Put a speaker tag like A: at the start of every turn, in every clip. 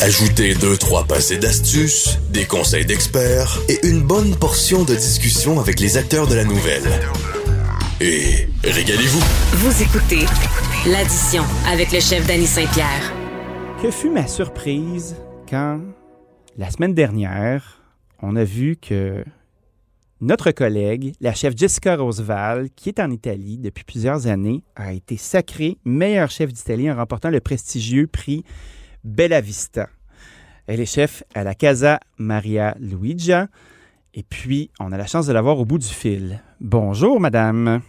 A: Ajoutez deux, trois passés d'astuces, des conseils d'experts et une bonne portion de discussion avec les acteurs de la nouvelle. Et régalez-vous.
B: Vous écoutez l'addition avec le chef Danny Saint-Pierre.
C: Que fut ma surprise quand, la semaine dernière, on a vu que notre collègue, la chef Jessica Roseval, qui est en Italie depuis plusieurs années, a été sacrée meilleure chef d'Italie en remportant le prestigieux prix Bella Vista. Elle est chef à la Casa Maria Luigia. Et puis, on a la chance de la voir au bout du fil. Bonjour, madame.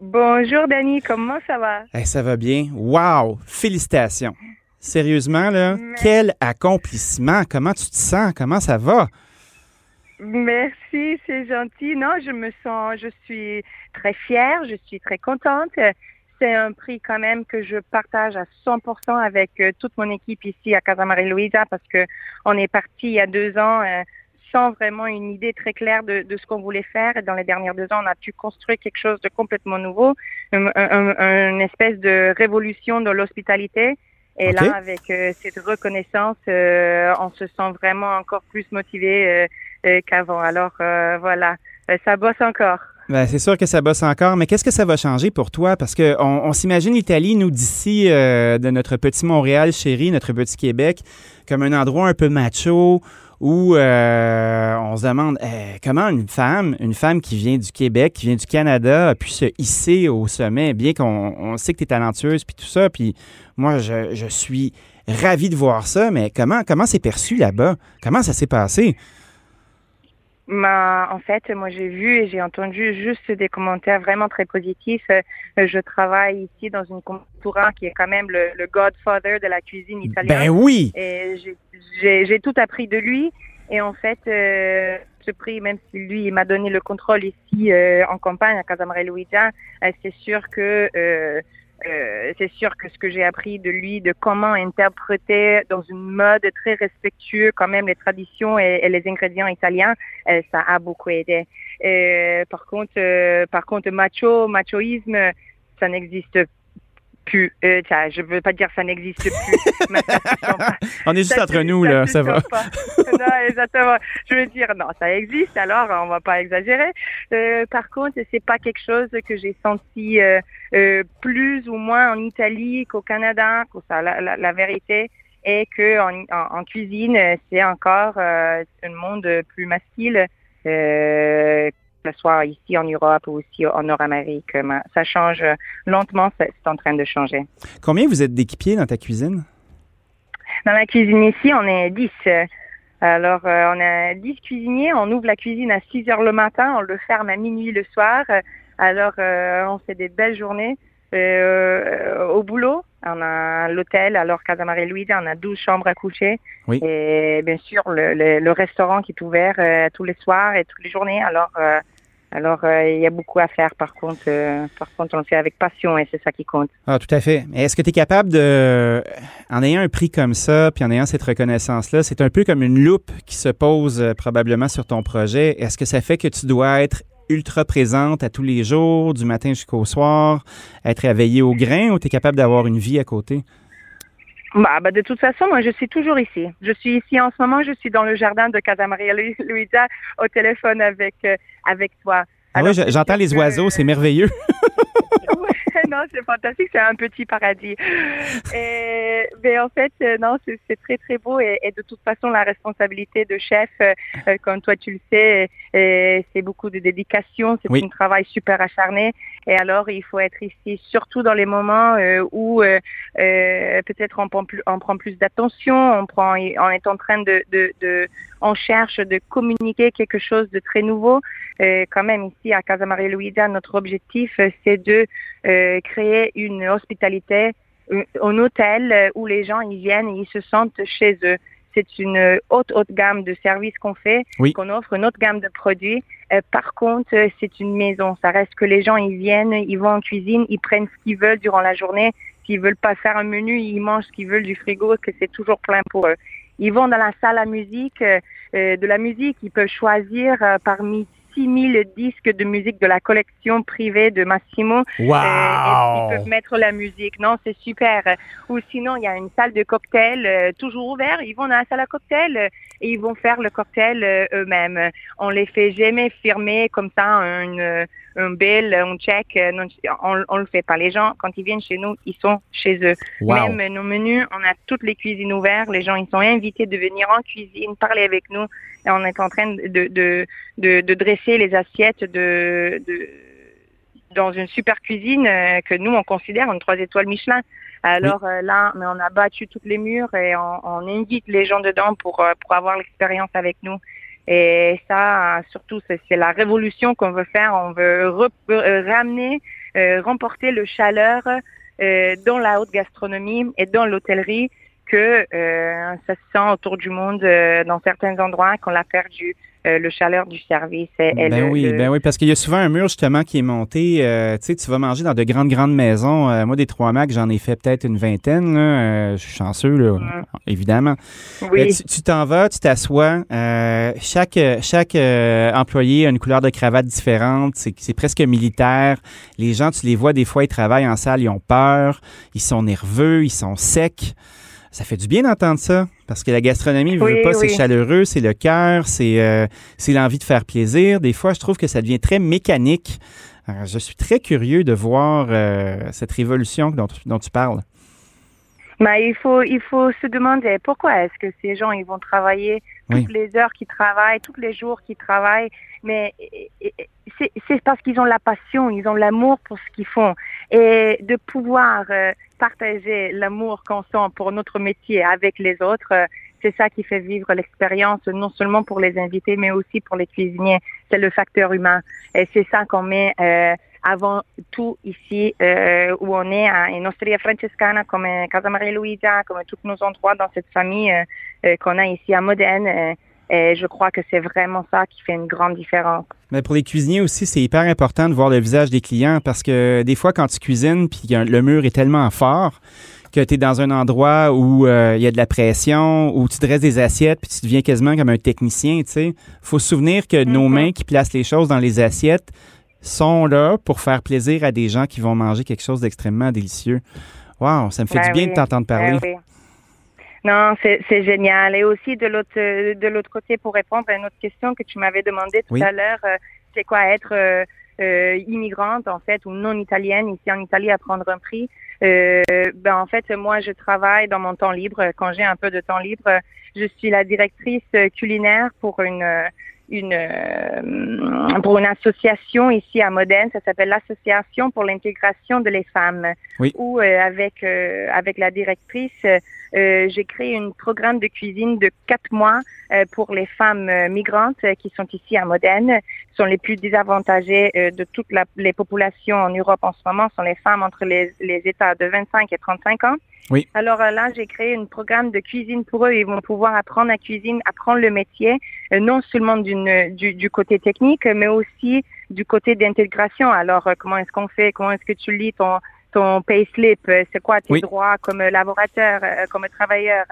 D: Bonjour, Dani. Comment ça va?
C: Eh, ça va bien. Wow! Félicitations. Sérieusement, là, quel accomplissement. Comment tu te sens? Comment ça va?
D: Merci, c'est gentil. Non, je me sens, je suis très fière, je suis très contente. C'est un prix quand même que je partage à 100% avec euh, toute mon équipe ici à Casa Maria Luisa parce que on est parti il y a deux ans euh, sans vraiment une idée très claire de, de ce qu'on voulait faire. Et dans les dernières deux ans, on a pu construire quelque chose de complètement nouveau, une, une espèce de révolution de l'hospitalité. Et là, avec euh, cette reconnaissance, euh, on se sent vraiment encore plus motivé euh, qu'avant. Alors voilà, ça bosse encore.
C: Ben, c'est sûr que ça bosse encore, mais qu'est-ce que ça va changer pour toi? Parce qu'on on, s'imagine l'Italie, nous, d'ici, euh, de notre petit Montréal chéri, notre petit Québec, comme un endroit un peu macho où euh, on se demande eh, comment une femme, une femme qui vient du Québec, qui vient du Canada, a pu se hisser au sommet, bien qu'on on sait que tu es talentueuse, puis tout ça. Puis moi, je, je suis ravi de voir ça, mais comment comment c'est perçu là-bas? Comment ça s'est passé?
D: Ma- en fait, moi j'ai vu et j'ai entendu juste des commentaires vraiment très positifs. Euh, Je travaille ici dans une cultura qui est quand même le, le godfather de la cuisine italienne.
C: Ben oui!
D: Et j'ai- tout appris de lui. Et en fait, euh, ce prix, même si lui il m'a donné le contrôle ici euh, en campagne à Casamare Luisa, euh, c'est sûr que euh, c'est sûr que ce que j'ai appris de lui, de comment interpréter dans une mode très respectueux quand même les traditions et, les ingrédients italiens, euh, ça a beaucoup aidé. Euh, par contre, par contre, macho, machoïsme, ça n'existe plus. Euh, je veux pas dire ça n'existe plus. ça.
C: On est juste
D: Ça
C: entre nous, là,
D: se
C: ça va.
D: non, exactement. Je veux dire, non, ça existe, alors on va pas exagérer. Euh, par contre, c'est pas quelque chose que j'ai senti euh, euh, plus ou moins en Italie qu'au Canada. qu'au- ça, la, la, la vérité est que en, en, en cuisine, euh, c'est encore euh, un monde plus masculin. Euh, ce soit ici en Europe ou aussi en Nord-Amérique, Mais ça change euh, lentement, c'est en train de changer.
C: Combien vous êtes d'équipiers dans ta cuisine?
D: Dans la cuisine ici, on est 10. Alors, euh, on a 10 cuisiniers. On ouvre la cuisine à 6 heures le matin. On le ferme à minuit le soir. Alors, euh, on fait des belles journées. Euh, au boulot, on a l'hôtel. Alors, Casa Maria Luisa, on a 12 chambres à coucher.
C: Oui.
D: Et bien sûr, le, le, le restaurant qui est ouvert euh, tous les soirs et toutes les journées. Alors, alors euh, il y a beaucoup à faire. Par contre, euh, par contre, on le fait avec passion et c'est ça qui compte.
C: Ah, tout à fait. Est-ce que tu es capable de, en ayant un prix comme ça, puis en ayant cette reconnaissance-là, c'est un peu comme une loupe qui se pose euh, probablement sur ton projet. Est-ce que ça fait que tu dois être ultra présente à tous les jours, du matin jusqu'au soir, être réveillée au grain, ou tu es capable d'avoir une vie à côté?
D: Bah, bah, de toute façon, moi, je suis toujours ici. Je suis ici en ce moment. Je suis dans le jardin de Casa Maria Lu- Luisa au téléphone avec euh, avec toi.
C: Ah oui, j'entends les oiseaux, c'est merveilleux.
D: Non, c'est fantastique, c'est un petit paradis. Et, mais en fait, euh, non, c'est très très beau et, et de toute façon, la responsabilité de chef, euh, euh, comme toi tu le sais, euh, c'est beaucoup de dédication, c'est
C: Oui.
D: un travail super acharné. Et alors, il faut être ici, surtout dans les moments euh, où euh, euh, peut-être on prend plus, on prend plus d'attention, on prend, on est en train de, de, de, on cherche de communiquer quelque chose de très nouveau. Euh, quand même ici à Casa Maria Luisa, notre objectif euh, c'est de euh, créer une hospitalité, un, un hôtel euh, où les gens ils viennent et ils se sentent chez eux. C'est une haute haute gamme de services qu'on fait,
C: Oui.
D: qu'on offre une haute gamme de produits. Euh, par contre, euh, c'est une maison. Ça reste que les gens ils viennent, ils vont en cuisine, ils prennent ce qu'ils veulent durant la journée. S'ils veulent pas faire un menu, ils mangent ce qu'ils veulent du frigo, que c'est toujours plein pour eux. Ils vont dans la salle à musique, euh, euh, de la musique, ils peuvent choisir euh, parmi 6000 disques de musique de la collection privée de Massimo.
C: Wow!
D: ils peuvent mettre la musique. Non, c'est super. Ou sinon, il y a une salle de cocktail toujours ouverte. Ils vont dans la salle à cocktail et ils vont faire le cocktail eux-mêmes. On les fait jamais firmer comme ça une, un bill, un check. On, on le fait pas. Les gens, quand ils viennent chez nous, ils sont chez eux. Même nos menus, on a toutes les cuisines ouvertes. Les gens, ils sont invités de venir en cuisine, parler avec nous. Et on est en train de, de, de, de dresser les assiettes de, de, dans une super cuisine euh, que nous, on considère une trois étoiles Michelin. Alors euh, là, mais on a battu toutes les murs et on, invite les gens dedans pour, euh, pour avoir l'expérience avec nous. Et ça, surtout, c'est la révolution qu'on veut faire. On veut ramener, remporter le chaleur dans la haute gastronomie et dans l'hôtellerie que euh, ça se sent autour du monde euh, dans certains endroits qu'on l'a perdu. Euh, le chaleur du service.
C: ben oui, ben oui, parce qu'il y a souvent un mur justement qui est monté. tu sais, tu vas manger dans de grandes grandes maisons. moi, des trois Macs, j'en ai fait peut-être une vingtaine. je suis chanceux, là, mm. évidemment. Oui. tu t'en vas, tu t'assois. chaque chaque employé a une couleur de cravate différente. C'est presque militaire. Les gens, tu les vois des fois, ils travaillent en salle, ils ont peur, ils sont nerveux, ils sont secs. Ça fait du bien d'entendre ça, parce que la gastronomie, ne veut pas, c'est chaleureux, c'est le cœur, euh, c'est l'envie de faire plaisir. Des fois, je trouve que ça devient très mécanique. je suis très curieux de voir euh, cette révolution dont, dont tu parles.
D: Mais il faut, il faut se demander pourquoi est-ce que ces gens ils vont travailler toutes les heures qu'ils travaillent, tous les jours qu'ils travaillent, mais c'est parce qu'ils ont la passion, ils ont l'amour pour ce qu'ils font et de pouvoir euh, partager l'amour qu'on sent pour notre métier avec les autres. Euh, c'est ça qui fait vivre l'expérience, non seulement pour les invités, mais aussi pour les cuisiniers. C'est le facteur humain. Et c'est ça qu'on met euh, avant tout ici euh, où on est à une Osteria Francescana comme Casa Maria Luisa, comme tous nos endroits dans cette famille qu'on a ici à Modène. Et je crois que c'est vraiment ça qui fait une grande différence.
C: Mais pour les cuisiniers aussi, c'est hyper important de voir le visage des clients parce que des fois, quand tu cuisines puis le mur est tellement fort que tu es dans un endroit où euh, il y a de la pression, où tu dresses des assiettes puis tu deviens quasiment comme un technicien, tu sais. Faut se souvenir que nos mm-hmm. mains qui placent les choses dans les assiettes sont là pour faire plaisir à des gens qui vont manger quelque chose d'extrêmement délicieux. Wow, ça me fait du ben bien de t'entendre parler. Ben
D: non, c'est génial. Et aussi de l'autre de l'autre côté, pour répondre à une autre question que tu m'avais demandé tout à l'heure, euh, c'est quoi être euh, euh, immigrante en fait ou non italienne ici en Italie à prendre un prix. Euh, ben en fait, moi, je travaille dans mon temps libre. Quand j'ai un peu de temps libre, je suis la directrice culinaire pour une une euh, pour une association ici à Modène, ça s'appelle l'association pour l'intégration de les femmes. Oui. Où euh, avec euh, avec la directrice, j'ai créé un programme de cuisine de quatre mois pour les femmes migrantes qui sont ici à Modène, sont les plus désavantagées de toutes les populations en Europe en ce moment, sont les femmes entre les, les États de 25 et 35 ans.
C: Oui.
D: Alors euh, là, j'ai créé un programme de cuisine pour eux. Ils vont pouvoir apprendre la cuisine, apprendre le métier, euh, non seulement d'une, du, du, côté technique, mais aussi du côté d'intégration. Alors, euh, comment est-ce qu'on fait? Comment est-ce que tu lis ton ton payslip? C'est quoi tes droits comme laborateur, comme travailleur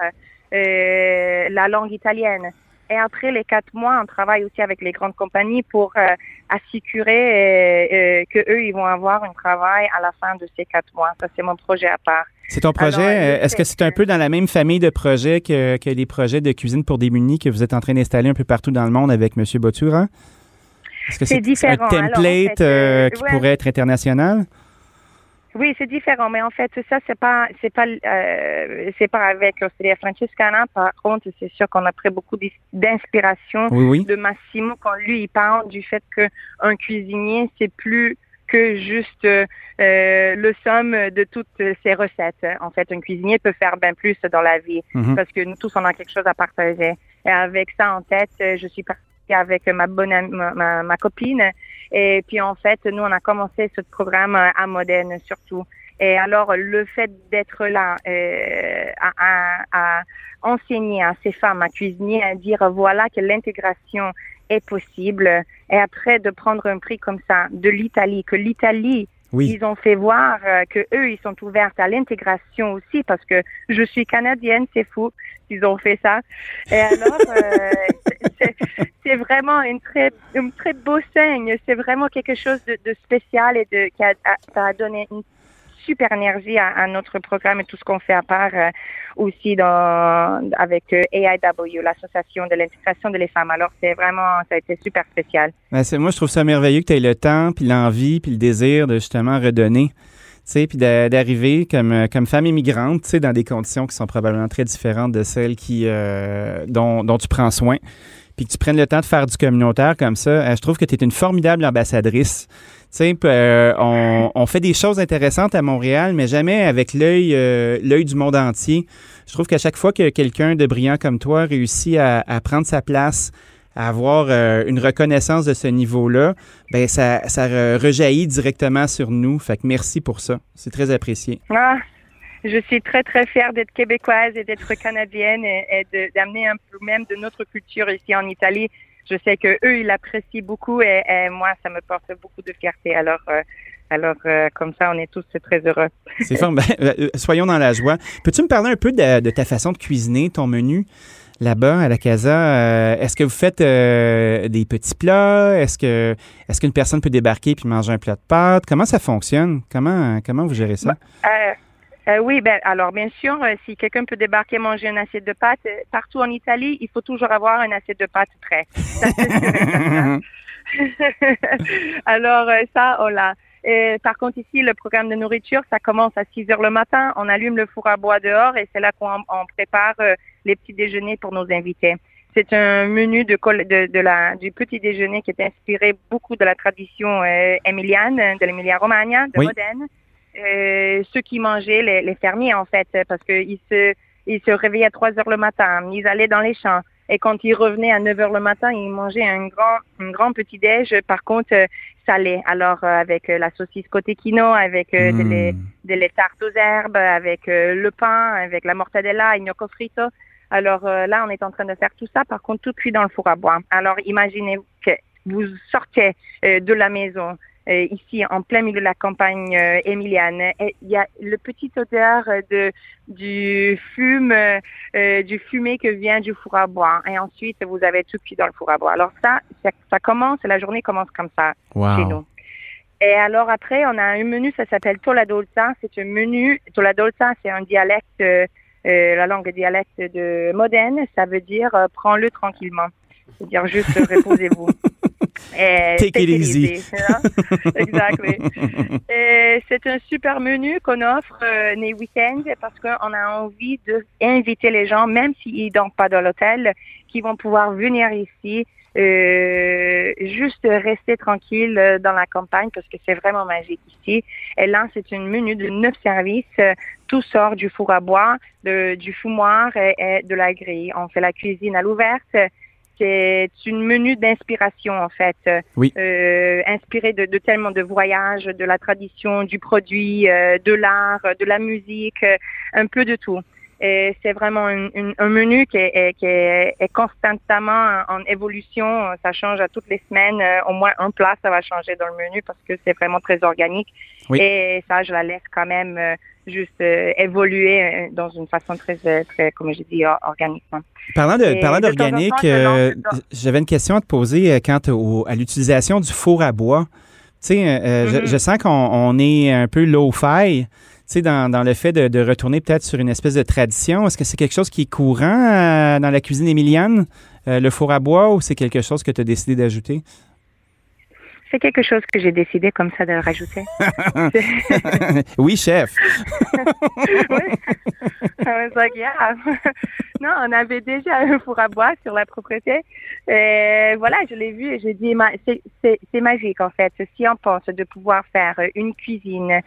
D: La langue italienne? Et après les quatre mois, on travaille aussi avec les grandes compagnies pour euh, assurer euh, que eux, ils vont avoir un travail à la fin de ces quatre mois. Ça, c'est mon projet à part.
C: C'est ton projet. Euh, est-ce que c'est un peu dans la même famille de projets que, que les projets de cuisine pour démunis que vous êtes en train d'installer un peu partout dans le monde avec M. Botura? Est-ce que c'est, un template qui pourrait être international?
D: Oui, c'est différent, mais en fait, ça, c'est pas, c'est pas, euh, c'est pas avec l'Osteria Francescana. Par contre, c'est sûr qu'on a pris beaucoup d'inspiration de Massimo quand lui, il parle du fait qu'un cuisinier, c'est plus que juste euh, le somme de toutes ses recettes. En fait, un cuisinier peut faire bien plus dans la vie mhm. parce que nous tous, on a quelque chose à partager. Et avec ça en tête, je suis partie avec ma bonne ma, ma, copine. Et puis en fait, nous on a commencé ce programme à Modène surtout. Et alors le fait d'être là euh, à, à, enseigner à ces femmes à cuisiner, à dire voilà que l'intégration est possible. Et après de prendre un prix comme ça de l'Italie, que l'Italie ils ont fait voir euh, que eux, ils sont ouverts à l'intégration aussi parce que je suis canadienne, c'est fou. Ils ont fait ça. Et alors, euh, vraiment une très, une très beau saigne. C'est vraiment quelque chose de, spécial et de, qui a, ça a donné une super énergie à, à, notre programme et tout ce qu'on fait à part euh, aussi dans, avec euh, AIW, l'association de l'intégration de les femmes. Alors c'est vraiment, ça a été super spécial.
C: Ben, moi, je trouve ça merveilleux que tu aies le temps, puis l'envie, puis le désir de justement redonner puis d'arriver comme, euh, comme femme immigrante, tu sais, dans des conditions qui sont probablement très différentes de celles qui, dont, dont, tu prends soin, puis que tu prennes le temps de faire du communautaire comme ça, euh, je trouve que tu es une formidable ambassadrice. Sais, on, on, fait des choses intéressantes à Montréal, mais jamais avec l'œil l'œil du monde entier. Je trouve qu'à chaque fois que quelqu'un de brillant comme toi réussit à, à prendre sa place, avoir euh, une reconnaissance de ce niveau-là, ben ça, ça rejaillit directement sur nous. Fait que merci pour ça. C'est très apprécié.
D: Ah, je suis très, très fière d'être québécoise et d'être canadienne et, d'amener un peu même de notre culture ici en Italie. Je sais que eux, ils l'apprécient beaucoup et, moi, ça me porte beaucoup de fierté. Alors, euh, alors, euh, comme ça, on est tous très heureux.
C: C'est fort. Ben, soyons dans la joie. Peux-tu me parler un peu de, de, ta façon de cuisiner, ton menu? là-bas à la casa? Euh, est-ce que vous faites euh, des petits plats? Est-ce que est-ce qu'une personne peut débarquer puis manger un plat de pâtes? Comment ça fonctionne? Comment comment vous gérez ça?
D: Euh, oui, ben alors bien sûr, si quelqu'un peut débarquer manger une assiette de pâtes, partout en Italie, il faut toujours avoir une assiette de pâtes prêt. alors ça, on l'a. par contre, ici, le programme de nourriture, ça commence à 6 heures le matin. On allume le four à bois dehors et c'est là qu'on prépare les petits déjeuners pour nos invités. C'est un menu de, de, de, la, du petit déjeuner qui est inspiré beaucoup de la tradition euh, émilienne, de l'Emilia Romagna, de Modène. Euh, ceux qui mangeaient, les, les, fermiers en fait, parce qu'ils se, ils se réveillaient à 3 heures le matin, ils allaient dans les champs. Et quand ils revenaient à 9 heures le matin, ils mangeaient un grand, un grand petit déj, par contre euh, salé. Alors euh, avec euh, la saucisse côté quino, avec des, mmh. des, tartes aux herbes, avec le pain, avec la mortadella, il gnocco frito. Alors euh, là, on est en train de faire tout ça, par contre, tout cuit dans le four à bois. Alors imaginez que vous sortez euh, de la maison, euh, ici en plein milieu de la campagne émilienne, et il y a le petit odeur de du fume, du fumé que vient du four à bois. Et ensuite, vous avez tout cuit dans le four à bois. Alors ça, ça, commence, la journée commence comme ça chez nous. Et alors après, on a un menu, ça s'appelle Tola Dolza. C'est un menu, Tola Dolza, c'est un dialecte euh, la langue dialecte de Modène, ça veut dire euh, prends-le tranquillement. C'est-à-dire juste reposez-vous.
C: Take it easy.
D: exactly. c'est un super menu qu'on offre euh, les week-ends parce qu'on a envie d'inviter les gens, même s'ils ne dorment pas dans l'hôtel, qui vont pouvoir venir ici euh, juste rester tranquille euh, dans la campagne parce que c'est vraiment magique ici. Et là, c'est une menu de neuf services. Tout sort du four à bois, de, du fumoir et, de la grille. On fait la cuisine à l'ouverte. C'est une menu d'inspiration en fait,
C: oui.
D: euh, inspiré de, de, tellement de voyages, de la tradition, du produit, euh, de l'art, de la musique, un peu de tout. Et c'est vraiment un, un, menu qui est, qui est, constamment en évolution. Ça change à toutes les semaines. Euh, au moins un plat, ça va changer dans le menu parce que c'est vraiment très organique. Et ça, je la laisse quand même euh, juste euh, évoluer dans une façon très, très comme je dis, organique.
C: Parlant de parlant d'organique, j'avais une question à te poser quant au, à l'utilisation du four à bois. Tu sais, je, mm-hmm. je, sens qu'on est un peu low-fi sais, dans, dans, le fait de, de retourner peut-être sur une espèce de tradition, est-ce que c'est quelque chose qui est courant euh, dans la cuisine émilienne, euh, le four à bois, ou c'est quelque chose que tu as décidé d'ajouter?
D: C'est quelque chose que j'ai décidé comme ça de rajouter.
C: oui, chef.
D: oui. I was like, yeah. non, on avait déjà un four à bois sur la propriété. Et voilà, je l'ai vu et j'ai dit, c'est magique en fait. Si on pense de pouvoir faire une cuisine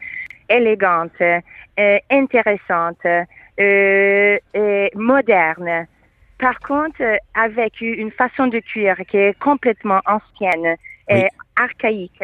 D: élégante, euh, intéressante, euh, et moderne. Par contre, avec une façon de cuire qui est complètement ancienne archaïque.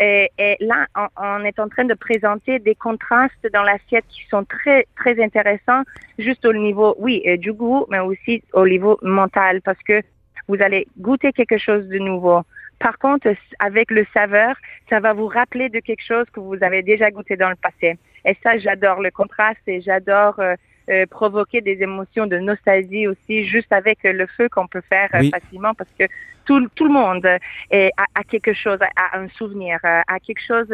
D: Et, là, on, est en train de présenter des contrastes dans l'assiette qui sont très, très intéressants, juste au niveau, oui, euh, du goût, mais aussi au niveau mental, parce que vous allez goûter quelque chose de nouveau. Par contre, avec le saveur, ça va vous rappeler de quelque chose que vous avez déjà goûté dans le passé. Et ça, j'adore le contraste et j'adore euh, euh, provoquer des émotions de nostalgie aussi, juste avec le feu qu'on peut faire euh,
C: Oui.
D: facilement parce que tout, tout le monde est, a, a quelque chose, a, a un souvenir, euh, a quelque chose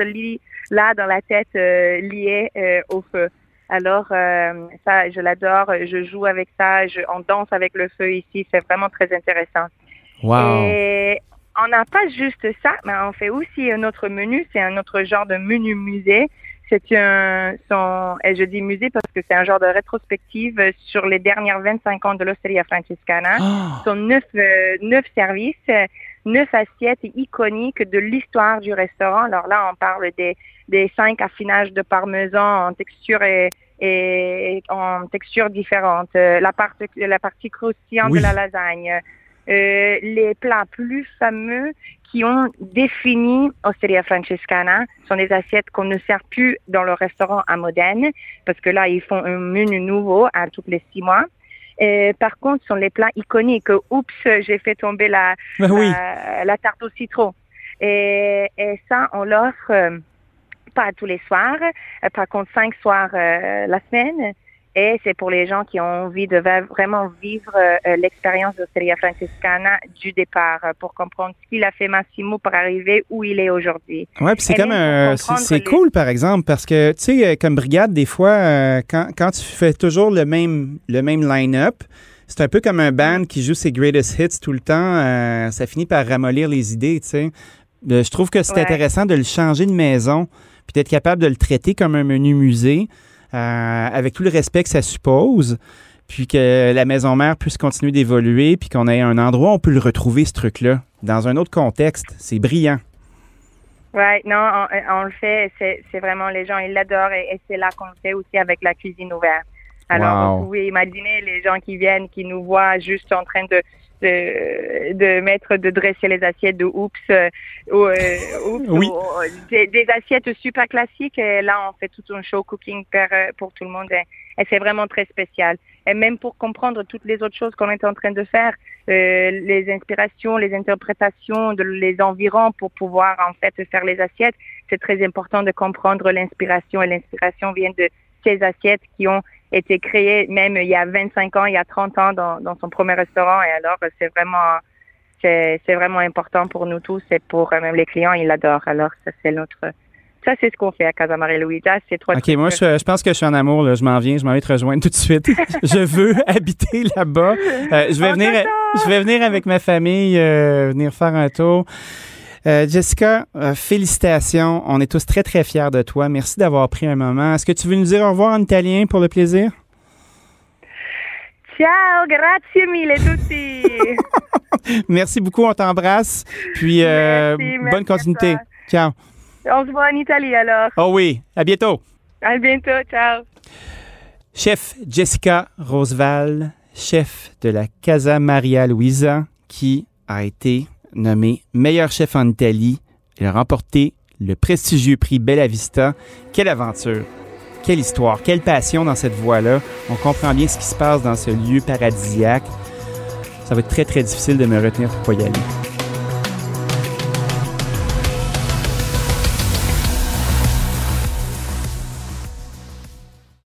D: là dans la tête euh, lié euh, au feu. Alors euh, ça, je l'adore, je joue avec ça, je, on danse avec le feu ici, c'est vraiment très intéressant.
C: Wow.
D: Et on n'a pas juste ça, mais on fait aussi un autre menu. C'est un autre genre de menu musée. C'est un, son, et je dis musée parce que c'est un genre de rétrospective sur les dernières 25 ans de l'Osteria Francescana.
C: Ah!
D: Ce sont neuf, euh, neuf services, neuf assiettes iconiques de l'histoire du restaurant. Alors là, on parle des, des cinq affinages de parmesan en texture et, et en texture différente. Euh, La partie, la partie croustillante
C: Oui.
D: de la lasagne. Euh, les plats plus fameux qui ont défini Osteria Francescana sont des assiettes qu'on ne sert plus dans le restaurant à Modène parce que là, ils font un menu nouveau à tous les six mois. Euh, par contre, ce sont les plats iconiques. Oups, j'ai fait tomber la,
C: Ben oui.
D: la, la tarte au citron. Et, et ça, on l'offre euh, pas tous les soirs, par contre cinq soirs euh, la semaine. Et c'est pour les gens qui ont envie de vraiment vivre euh, l'expérience d'Osteria Francescana du départ euh, pour comprendre ce qu'il a fait Massimo pour arriver où il est aujourd'hui.
C: Ouais, puis c'est comme un- c'est
D: les-
C: cool par exemple parce que tu sais euh, comme brigade des fois euh, quand, quand tu fais toujours le même le même line-up, c'est un peu comme un band qui joue ses greatest hits tout le temps, euh, ça finit par ramollir les idées, tu sais. Euh, Je trouve que c'est
D: Ouais.
C: intéressant de le changer de maison puis d'être capable de le traiter comme un menu musée euh, avec tout le respect que ça suppose. Puis que la maison mère puisse continuer d'évoluer, puis qu'on ait un endroit où on peut le retrouver, ce truc-là, dans un autre contexte. C'est brillant.
D: Ouais, non, on, on le fait. C'est c'est vraiment les gens, ils l'adorent et, et c'est là qu'on le fait aussi avec la cuisine ouverte. Alors,
C: Wow.
D: vous pouvez imaginer les gens qui viennent, qui nous voient juste en train de de, de mettre, de dresser les assiettes de oups, euh, ou, euh, oups,
C: Oui.
D: ou, des, des assiettes super classiques. Et là, on fait tout un show cooking pour, euh, pour tout le monde. Et, et c'est vraiment très spécial. Et même pour comprendre toutes les autres choses qu'on est en train de faire, euh, les inspirations, les interprétations, de, les environs pour pouvoir en fait faire les assiettes, c'est très important de comprendre l'inspiration. Et l'inspiration vient de ces assiettes qui ont été créées même il y a 25 ans, il y a 30 ans dans, dans son premier restaurant. Et alors, c'est vraiment, c'est, c'est vraiment important pour nous tous et pour euh, même les clients, ils l'adorent. Alors, ça, c'est notre, ça, c'est ce qu'on fait à Casa Maria Luisa. C'est trois
C: OK, moi, je, je pense que je suis en amour. Là. Je m'en viens. Je m'en vais te rejoindre tout de suite. je veux habiter là-bas. Euh, je, vais venir, je vais venir avec ma famille, euh, venir faire un tour. Euh, Jessica, euh, félicitations. On est tous très, très fiers de toi. Merci d'avoir pris un moment. Est-ce que tu veux nous dire au revoir en italien pour le plaisir?
D: Ciao, grazie mille tutti.
C: Merci beaucoup. On t'embrasse. Puis, euh,
D: Merci, merci
C: bonne continuité. Ciao.
D: On se voit en Italie alors.
C: Oh oui. À bientôt.
D: À bientôt, ciao.
C: Chef Jessica Roosevelt, chef de la Casa Maria Luisa, qui a été nommée meilleure chef en Italie. Elle a remporté le prestigieux prix Bella Vista. Quelle aventure! Quelle histoire! Quelle passion dans cette voie-là! On comprend bien ce qui se passe dans ce lieu paradisiaque. Ça va être très, très difficile de me retenir pour y aller.